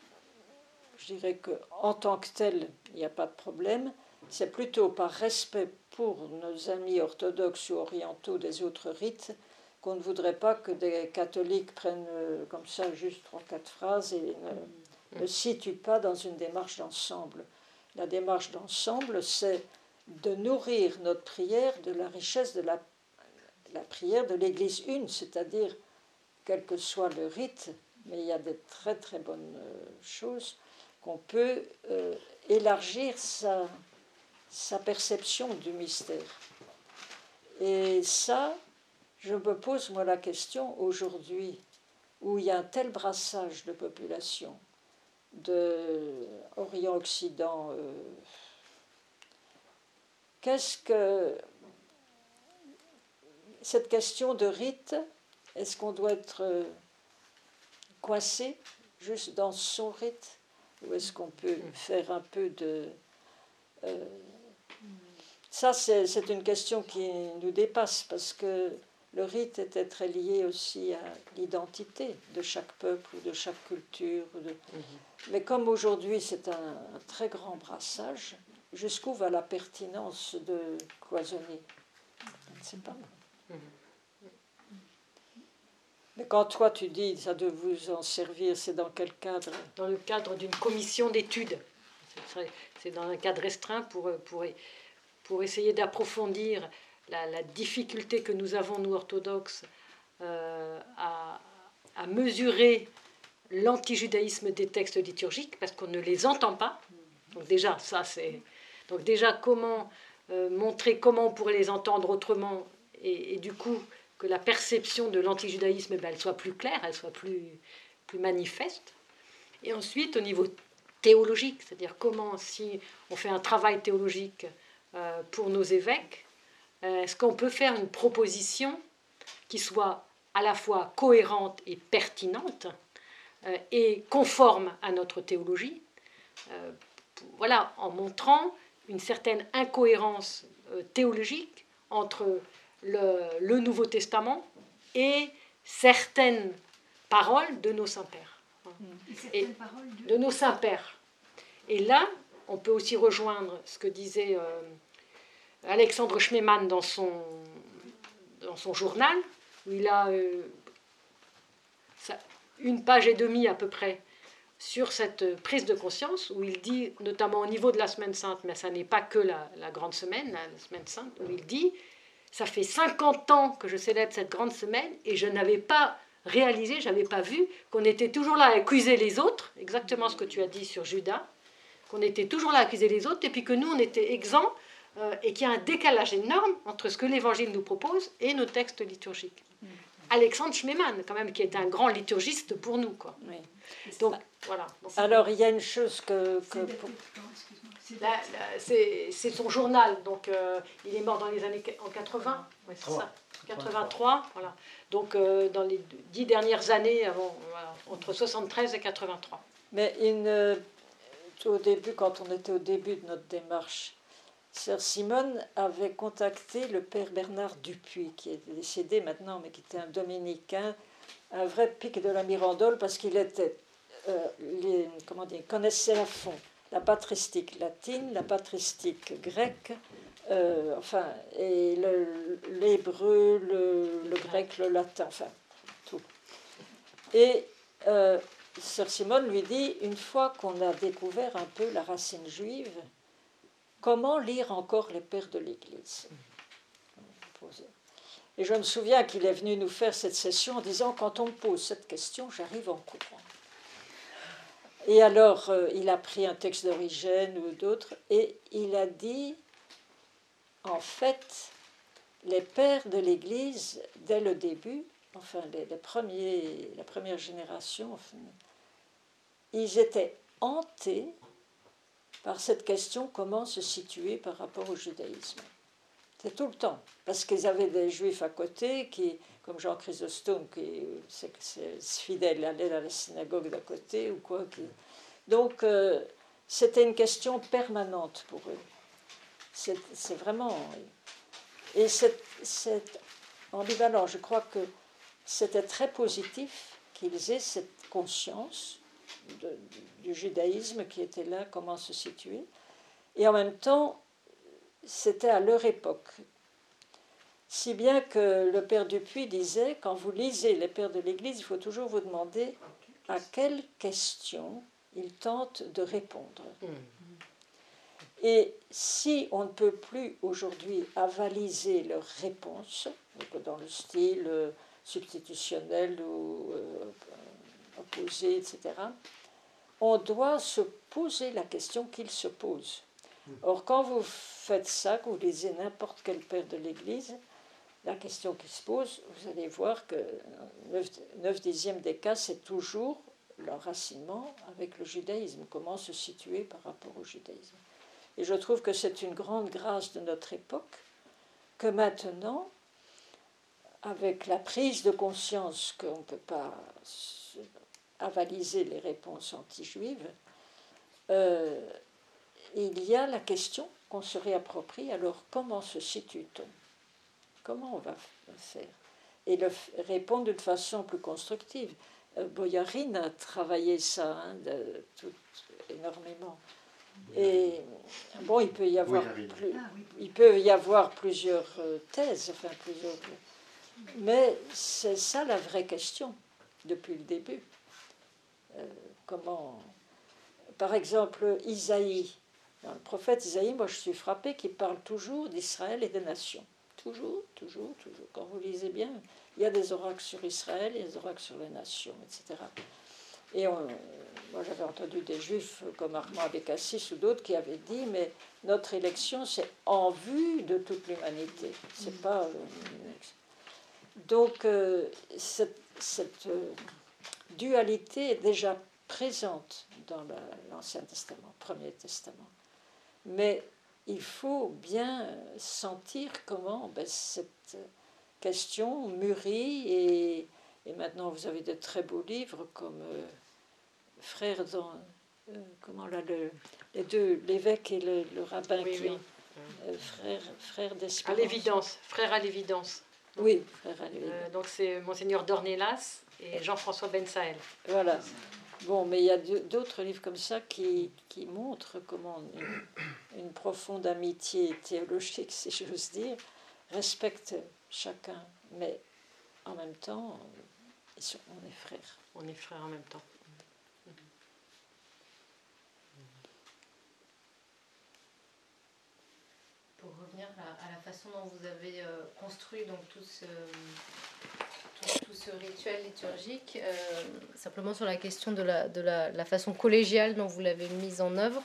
je dirais qu'en tant que tel, il n'y a pas de problème c'est plutôt par respect pour nos amis orthodoxes ou orientaux des autres rites qu'on ne voudrait pas que des catholiques prennent euh, comme ça juste trois, quatre phrases et ne, ne situent pas dans une démarche d'ensemble. La démarche d'ensemble, c'est de nourrir notre prière de la richesse de la, la prière de l'Église une, c'est-à-dire, quel que soit le rite, mais il y a des très très bonnes euh, choses, qu'on peut euh, élargir sa, sa perception du mystère. Et ça, je me pose moi la question aujourd'hui, où il y a un tel brassage de population, de Orient-Occident, euh, qu'est-ce que cette question de rite, est-ce qu'on doit être euh, coincé juste dans son rite, ou est-ce qu'on peut faire un peu de euh, ça, c'est une question qui nous dépasse parce que le rite était très lié aussi à l'identité de chaque peuple ou de chaque culture. Mhm. Mais comme aujourd'hui c'est un, très grand brassage, jusqu'où va la pertinence de cloisonner? Je ne sais pas. Mhm. Mais quand toi tu dis ça de vous en servir, c'est dans quel cadre? Dans le cadre d'une commission d'études. C'est dans un cadre restreint pour, pour, pour essayer d'approfondir la, difficulté que nous avons, nous orthodoxes, euh, à, à mesurer l'antijudaïsme des textes liturgiques parce qu'on ne les entend pas. Donc déjà, ça c'est... Donc déjà, comment euh, montrer comment on pourrait les entendre autrement et, du coup que la perception de l'antijudaïsme ben, elle soit plus claire, elle soit plus, plus manifeste. Et ensuite, au niveau théologique, c'est-à-dire comment, si on fait un travail théologique pour nos évêques, euh, est-ce qu'on peut faire une proposition qui soit à la fois cohérente et pertinente euh, et conforme à notre théologie, euh, voilà, en montrant une certaine incohérence euh, théologique entre le, le, Nouveau Testament et certaines paroles de nos saints-pères. Et de... de... nos saints-pères. Et là, on peut aussi rejoindre ce que disait euh, Alexandre Schmemann dans son, dans son journal, où il a euh, une page et demie à peu près sur cette prise de conscience, où il dit, notamment au niveau de la semaine sainte, mais ça n'est pas que la, la, grande semaine, la semaine sainte, où il dit, ça fait 50 ans que je célèbre cette grande semaine et je n'avais pas réalisé, je n'avais pas vu qu'on était toujours là à accuser les autres, exactement ce que tu as dit sur Judas, qu'on était toujours là à accuser les autres, et puis que nous, on était exempts, euh, et qu'il y a un décalage énorme entre ce que l'Évangile nous propose et nos textes liturgiques. Mmh. Alexandre Schmemann, quand même, qui est un grand liturgiste pour nous. Quoi. Oui. Donc, voilà. Alors, il y a une chose que... que c'est son journal, donc euh, il est mort dans les années en 80, ouais, c'est ça, 83, voilà. Donc euh, dans les dix dernières années, avant, voilà, entre 73 et 83. Mais une, euh, au début, quand on était au début de notre démarche, Sœur Simone avait contacté le père Bernard Dupuis, qui est décédé maintenant, mais qui était un dominicain, un vrai pic de la Mirandole, parce qu'il était, euh, comment dire, connaissait à fond la patristique latine, la patristique grecque, euh, enfin, et l'hébreu, le, grec, le latin, enfin, tout. Et euh, Sœur Simone lui dit, une fois qu'on a découvert un peu la racine juive, comment lire encore les pères de l'Église Et je me souviens qu'il est venu nous faire cette session en disant, quand on me pose cette question, j'arrive en courant. Et alors, euh, il a pris un texte d'Origène ou d'autres, et il a dit, en fait, les pères de l'Église, dès le début, enfin la première génération, ils étaient hantés par cette question comment se situer par rapport au judaïsme. C'est tout le temps, parce qu'ils avaient des juifs à côté qui, comme Jean Chrysostome, qui est fidèle, allait à la synagogue d'à côté ou quoi. Donc, euh, c'était une question permanente pour eux. C'est vraiment. Et c'est ambivalent. Je crois que c'était très positif qu'ils aient cette conscience du judaïsme qui était là, comment se situer. Et en même temps, c'était à leur époque. Si bien que le père Dupuis disait, quand vous lisez les pères de l'Église, il faut toujours vous demander à quelle question ils tentent de répondre. Et si on ne peut plus aujourd'hui avaliser leurs réponses, dans le style substitutionnel ou euh, opposé, etc., on doit se poser la question qu'il se pose. Or, quand vous faites ça, que vous lisez n'importe quel père de l'Église, la question qui se pose, vous allez voir que 9, 9 dixièmes des cas, c'est toujours l'enracinement avec le judaïsme, comment se situer par rapport au judaïsme. Et je trouve que c'est une grande grâce de notre époque que maintenant, avec la prise de conscience qu'on ne peut pas avaliser les réponses anti-juives, euh, il y a la question qu'on se réapproprie. Alors, comment se situe-t-on? Comment on va faire? Et le, répondre d'une façon plus constructive. Euh, Boyarine a travaillé ça hein, de, tout, énormément. Et bon, il peut y avoir, Oui, plus- Ah il peut y avoir plusieurs euh, thèses, enfin plusieurs. Mais c'est ça la vraie question depuis le début. Euh, comment, par exemple, Isaïe, dans le prophète Isaïe, moi je suis frappée qu'il parle toujours d'Israël et des nations. Toujours, toujours, toujours. Quand vous lisez bien, il y a des oracles sur Israël, il y a des oracles sur les nations, etc. Et on- moi j'avais entendu des juifs comme Armand Abécassis ou d'autres qui avaient dit mais notre élection c'est en vue de toute l'humanité. C'est pas. euh. Donc euh, cette, cette, euh, dualité est déjà présente dans la- l'Ancien Testament, Premier Testament. Mais il faut bien sentir comment ben, cette question mûrit et, et maintenant vous avez de très beaux livres comme euh, Frère dans euh, comment là le- les deux l'évêque et le, le rabbin Oui, qui oui. ont euh, frère frère À d'espérance. l'évidence, frère à l'évidence. Oui, frère à l'évidence. Euh, donc c'est Monseigneur Dornelas et Jean-François Ben Saël. Voilà. Bon, mais il y a d'autres livres comme ça qui, qui montrent comment une, une profonde amitié théologique, si j'ose dire, respecte chacun, mais en même temps, on est frères. On est frères en même temps. Pour revenir à, à la façon dont vous avez euh, construit donc tout ce, tout, ce rituel liturgique, euh, simplement sur la question de la, de la, la façon collégiale dont vous l'avez mise en œuvre,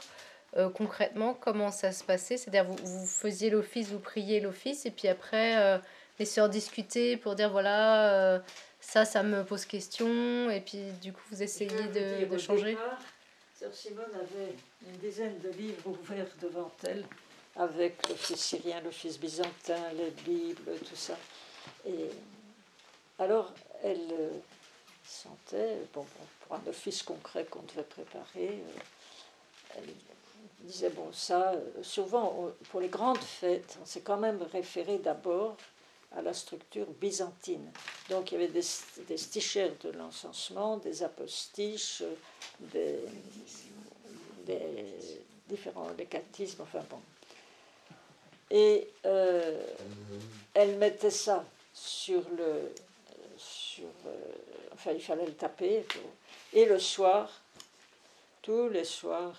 euh, concrètement, comment ça se passait? C'est-à-dire, vous, vous faisiez l'office, vous priez l'office, et puis après, euh, les sœurs discutaient pour dire voilà, ça, ça me pose question, et puis du coup, vous essayez de, de changer Sœur Simone avait une dizaine de livres ouverts devant elle, avec l'office syrien, l'office byzantin, les Bibles, tout ça. Et alors, elle euh, sentait, bon, pour un office concret qu'on devait préparer, euh, elle disait, bon, ça, euh, souvent, pour les grandes fêtes, on s'est quand même référé d'abord à la structure byzantine. Donc, il y avait des, stichères de l'encensement, des apostiches, des, différents des catéchismes, enfin bon. Et elle mettait ça sur le. Euh, enfin, il fallait le taper. et le soir, tous les soirs,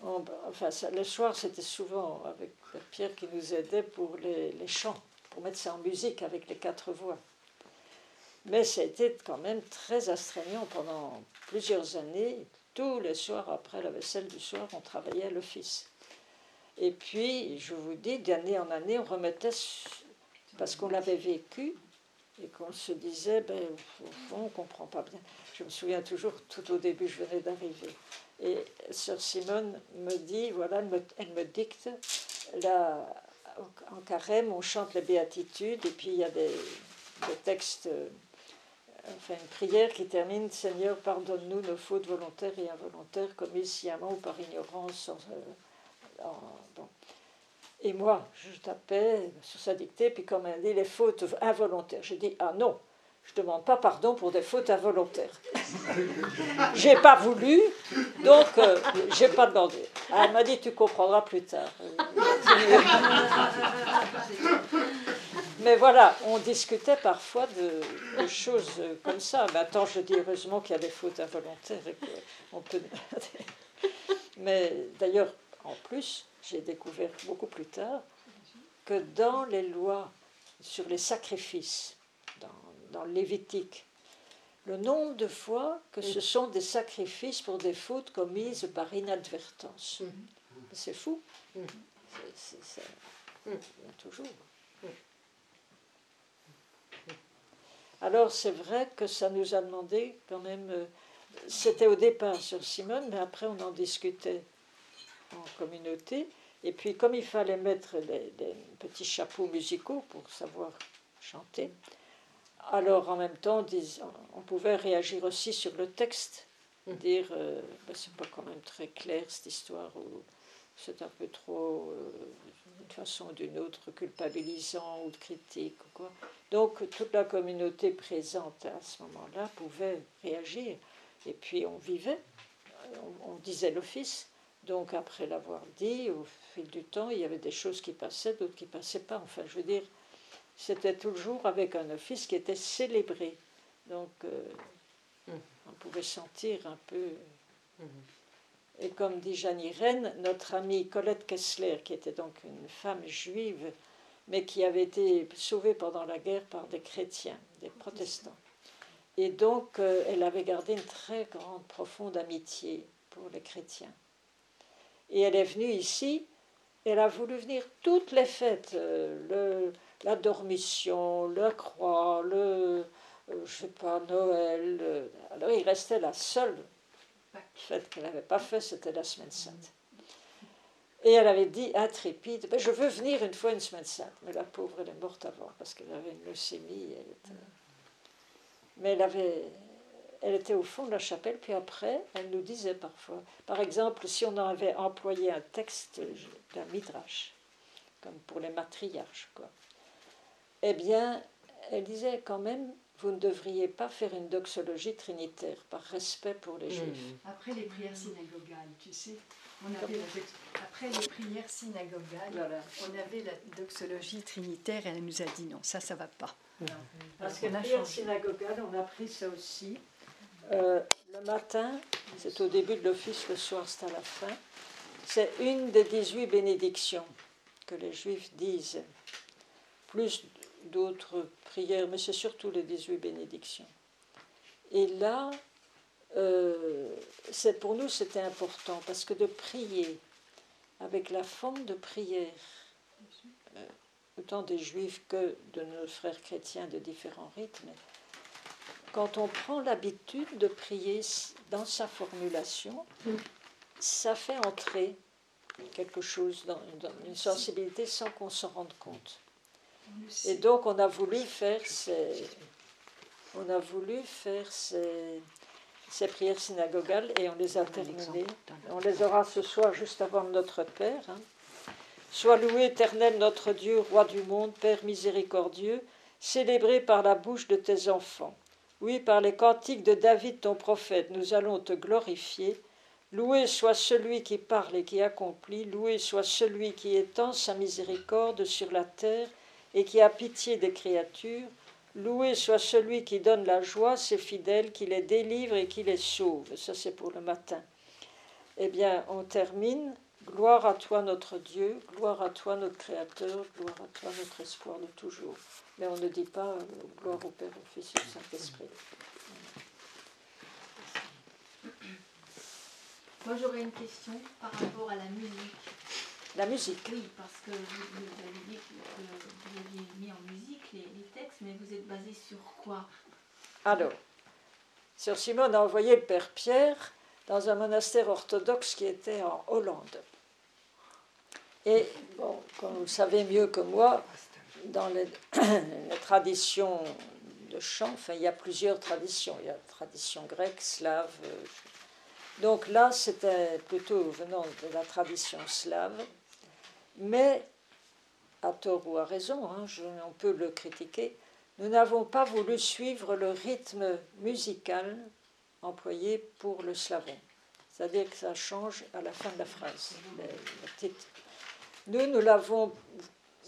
enfin, le soir, c'était souvent avec Pierre qui nous aidait pour les, les chants, pour mettre ça en musique avec les quatre voix. Mais été quand même très astreignant pendant plusieurs années. Tous les soirs, après la vaisselle du soir, on travaillait à l'office. Et puis, je vous dis, d'année en année, on remettait, parce qu'on l'avait vécu, et qu'on se disait, ben, au fond, on ne comprend pas bien. Je me souviens toujours, tout au début, je venais d'arriver. Et sœur Simone me dit, voilà, elle me, elle me dicte, la, en carême, on chante les béatitudes, et puis il y a des, des textes, euh, enfin une prière qui termine, Seigneur, pardonne-nous nos fautes volontaires et involontaires, commises sciemment ou par ignorance. en-. Et moi, je tapais sur sa dictée, puis comme elle dit, les fautes involontaires. J'ai dit, ah non, je ne demande pas pardon pour des fautes involontaires. J'ai pas voulu, donc euh, j'ai pas demandé. Ah, Elle m'a dit, tu comprendras plus tard. Mais voilà, on discutait parfois de, de choses comme ça. Maintenant, je dis heureusement qu'il y a des fautes involontaires et qu'on peut. Mais d'ailleurs, en plus, j'ai découvert beaucoup plus tard que dans les lois sur les sacrifices, dans, dans le Lévitique, le nombre de fois que ce sont des sacrifices pour des fautes commises par inadvertance. C'est fou. Mhm. C'est- ça- Il y a toujours. Alors c'est vrai que ça nous a demandé quand même, euh, c'était au départ sur Simone, mais après on en discutait en communauté. Et puis comme il fallait mettre les, les petits chapeaux musicaux pour savoir chanter, alors en même temps on pouvait réagir aussi sur le texte, Mm. dire euh, Ben, c'est pas quand même très clair cette histoire, ou c'est un peu trop, euh, d'une façon ou d'une autre, culpabilisant ou critique ou quoi. Donc toute la communauté présente à ce moment-là pouvait réagir. Et puis on vivait, on, on disait l'office, Donc après l'avoir dit, au fil du temps, il y avait des choses qui passaient, d'autres qui passaient pas. Enfin, je veux dire, c'était toujours avec un office qui était célébré. Donc euh, Mhm. on pouvait sentir un peu. Mhm. Et comme dit Jeanne Irène, notre amie Colette Kessler, qui était donc une femme juive, mais qui avait été sauvée pendant la guerre par des chrétiens, des protestants. Et donc, euh, elle avait gardé une très grande, profonde amitié pour les chrétiens. Et elle est venue ici, elle a voulu venir toutes les fêtes, euh, le, la dormition, la croix, le, euh, je sais pas, Noël. euh, alors il restait la seule fête qu'elle n'avait pas faite, c'était la semaine sainte. Et elle avait dit intrépide, Ben, je veux venir une fois une semaine sainte. Mais la pauvre, elle est morte avant parce qu'elle avait une leucémie. Elle était... Mais elle avait, elle était au fond de la chapelle, puis après, elle nous disait parfois, par exemple, si on avait employé un texte d'un midrash, comme pour les matriarches, quoi, eh bien, elle disait quand même, vous ne devriez pas faire une doxologie trinitaire par respect pour les juifs. Mhm. Après les prières synagogales, tu sais, on avait la- après les prières synagogales, Voilà. on avait la doxologie trinitaire et elle nous a dit non, ça, ça va pas. Parce que On a prière synagogale, on a pris ça aussi. Euh, le matin, c'est au début de l'office, le soir, c'est à la fin. C'est une des 18 bénédictions que les Juifs disent, plus d'autres prières, mais c'est surtout les 18 bénédictions. Et là, euh, pour nous, c'était important, parce que de prier avec la forme de prière, euh, autant des Juifs que de nos frères chrétiens de différents rythmes, quand on prend l'habitude de prier dans sa formulation, ça fait entrer quelque chose dans, une sensibilité sans qu'on s'en rende compte. Et donc on a voulu faire ces, on a voulu faire ces, ces prières synagogales et on les a terminées. On les aura ce soir juste avant Notre Père. hein. Sois loué éternel notre Dieu, roi du monde, Père miséricordieux, célébré par la bouche de tes enfants. Oui, par les cantiques de David ton prophète, nous allons te glorifier. Loué soit celui qui parle et qui accomplit, loué soit celui qui étend sa miséricorde sur la terre et qui a pitié des créatures. Loué soit celui qui donne la joie à ses fidèles, qui les délivre et qui les sauve. Ça, c'est pour le matin. Eh bien, on termine. Gloire à toi, notre Dieu, gloire à toi, notre Créateur, gloire à toi, notre espoir de toujours. Mais on ne dit pas euh, gloire au Père, au Fils et au Saint-Esprit. Moi j'aurais une question par rapport à la musique. La musique. Oui, parce que vous, vous avez dit que vous aviez mis en musique les, les textes, mais vous êtes basé sur quoi? Alors, Sœur Simone a envoyé le Père Pierre dans un monastère orthodoxe qui était en Hollande. Et, bon, comme vous savez mieux que moi, dans les, les traditions de chant, enfin, il y a plusieurs traditions. Il y a la tradition grecque, slave. euh, donc là, c'était plutôt venant de la tradition slave. Mais, à tort ou à raison, hein, on peut le critiquer, nous n'avons pas voulu suivre le rythme musical employé pour le slavon. C'est-à-dire que ça change à la fin de la phrase, le titre. Nous, nous l'avons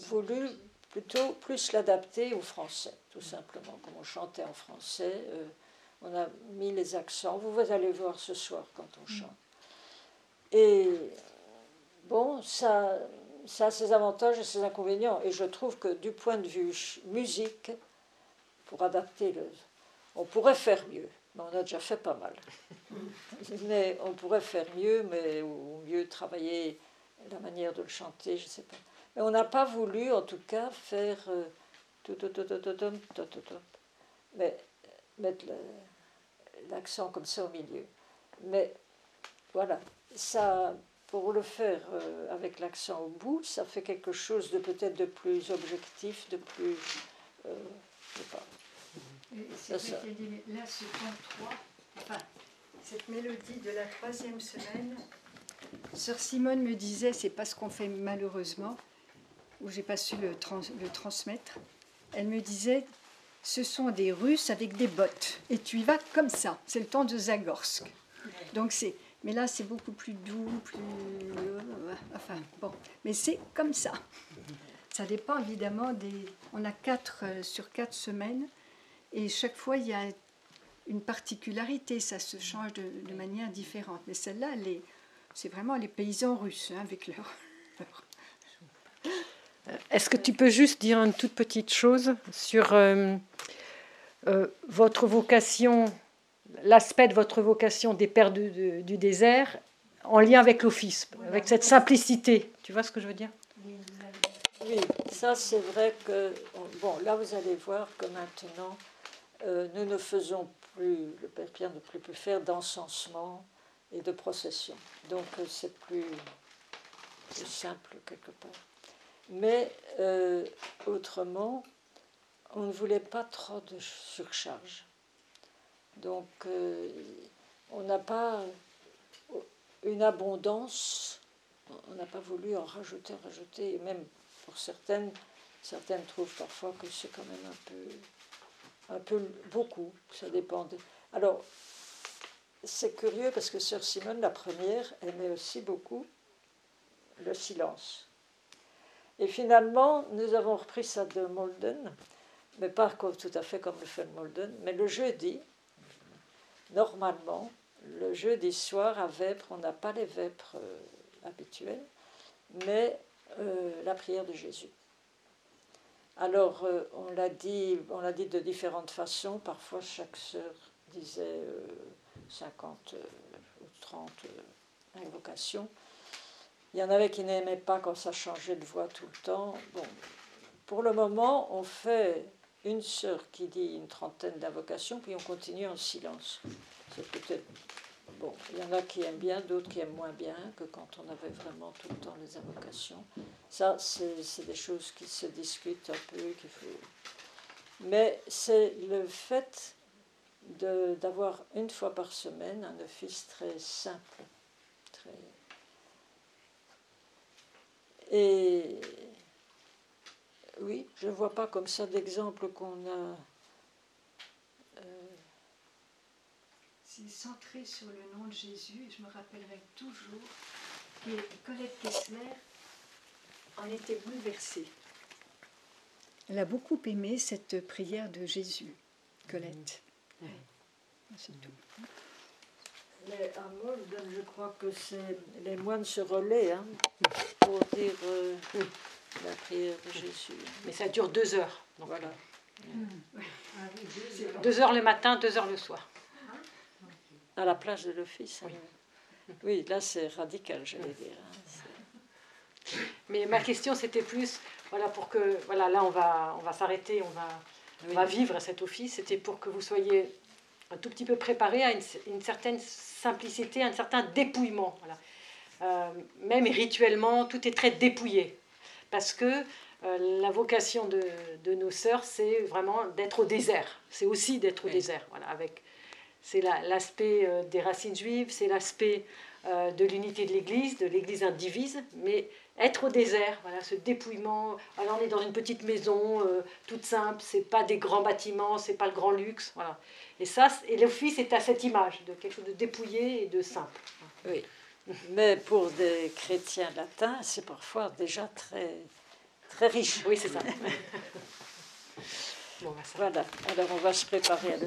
voulu plutôt plus l'adapter au français, tout simplement. Comme on chantait en français, euh, on a mis les accents. Vous, vous allez voir ce soir quand on chante. Et bon, ça, ça a ses avantages et ses inconvénients. Et je trouve que du point de vue musique, pour adapter le. On pourrait faire mieux, mais on a déjà fait pas mal. mais on pourrait faire mieux, mais ou mieux travailler la manière de le chanter, je ne sais pas. Mais on n'a pas voulu, en tout cas, faire mais mettre l'accent comme ça au milieu. Mais voilà, ça, pour le faire euh, avec l'accent au bout, ça fait quelque chose de peut-être de plus objectif, de plus, euh, je sais pas. Et ça. Là, ce point 3, enfin, cette mélodie de la troisième semaine Sœur Simone me disait, c'est pas ce qu'on fait malheureusement, où j'ai pas su le, trans- le transmettre. Elle me disait, ce sont des Russes avec des bottes, et tu y vas comme ça. C'est le temps de Zagorsk. Donc c'est Mais là, c'est beaucoup plus doux, plus. euh, Enfin, bon. Mais c'est comme ça. Ça dépend évidemment des. On a quatre euh, sur quatre semaines. Et chaque fois, il y a une particularité. Ça se change de, de manière différente. Mais celle-là, elle est- c'est vraiment les paysans russes, hein, avec leur. Est-ce que tu peux juste dire une toute petite chose sur euh, euh, votre vocation, l'aspect de votre vocation des pères du, du- du désert en lien avec l'office, avec cette simplicité Tu vois ce que je veux dire? Oui, ça c'est vrai que, bon, là vous allez voir que maintenant, euh, nous ne faisons plus, le Père Pierre ne peut plus faire d'encensement et de procession. Donc euh, c'est plus, simple quelque part. Mais euh, autrement, on ne voulait pas trop de surcharge. Donc euh, on n'a pas une abondance, on n'a pas voulu en rajouter, rajouter, et même pour certaines, certaines trouvent parfois que c'est quand même un peu, un peu beaucoup, ça dépend. Alors, c'est curieux parce que Sœur Simone, la première, aimait aussi beaucoup le silence. Et finalement, nous avons repris ça de Molden, mais pas tout à fait comme le fait Molden, mais le jeudi, normalement, le jeudi soir à Vêpres, on n'a pas les Vêpres euh, habituels, mais euh, la prière de Jésus. Alors, euh, on l'a dit, on l'a dit de différentes façons. Parfois, chaque sœur disait 50 euh, ou 30 euh, invocations. Il y en avait qui n'aimaient pas quand ça changeait de voix tout le temps. Bon, pour le moment, on fait une sœur qui dit une trentaine d'invocations, puis on continue en silence. C'est peut-être Bon, il y en a qui aiment bien, d'autres qui aiment moins bien que quand on avait vraiment tout le temps les invocations. Ça, c'est des choses qui se discutent un peu, qu'il faut. Mais c'est le fait d'avoir une fois par semaine un office très simple, très. Et oui, je ne vois pas comme ça d'exemple qu'on a. euh, C'est centré sur le nom de Jésus. Et je me rappellerai toujours que Colette Kessler en était bouleversée. Elle a beaucoup aimé cette prière de Jésus, Colette. Mhm. Ouais. C'est tout. Mais à Molden, je crois que c'est les moines se relaient hein, pour dire euh, la prière de Jésus. Mais ça dure deux heures. Donc, Voilà. Deux heures le matin, deux heures le soir. À la plage de l'office. hein. Oui, là c'est radical, j'allais dire. hein. Mais ma question, c'était plus, voilà, pour que, voilà, là, on va, on va s'arrêter, on va, Oui. va vivre cet office. C'était pour que vous soyez un tout petit peu préparés à une, une certaine simplicité, un certain dépouillement. Voilà. Euh, même rituellement, tout est très dépouillé. Parce que euh, la vocation de, de nos sœurs, c'est vraiment d'être au désert. C'est aussi d'être au Oui. désert. Voilà, avec, c'est la- l'aspect euh, des racines juives, c'est l'aspect euh, de l'unité de l'Église, de l'Église indivise, mais être au désert, voilà, ce dépouillement. Alors on est dans une petite maison euh, toute simple, c'est pas des grands bâtiments, c'est pas le grand luxe, voilà. Et ça, et l'office est à cette image de quelque chose de dépouillé et de simple. Oui. Mais pour des chrétiens latins, c'est parfois déjà très, très riche. Oui, c'est ça. bon, bah, ça. Voilà. Alors on va se préparer à le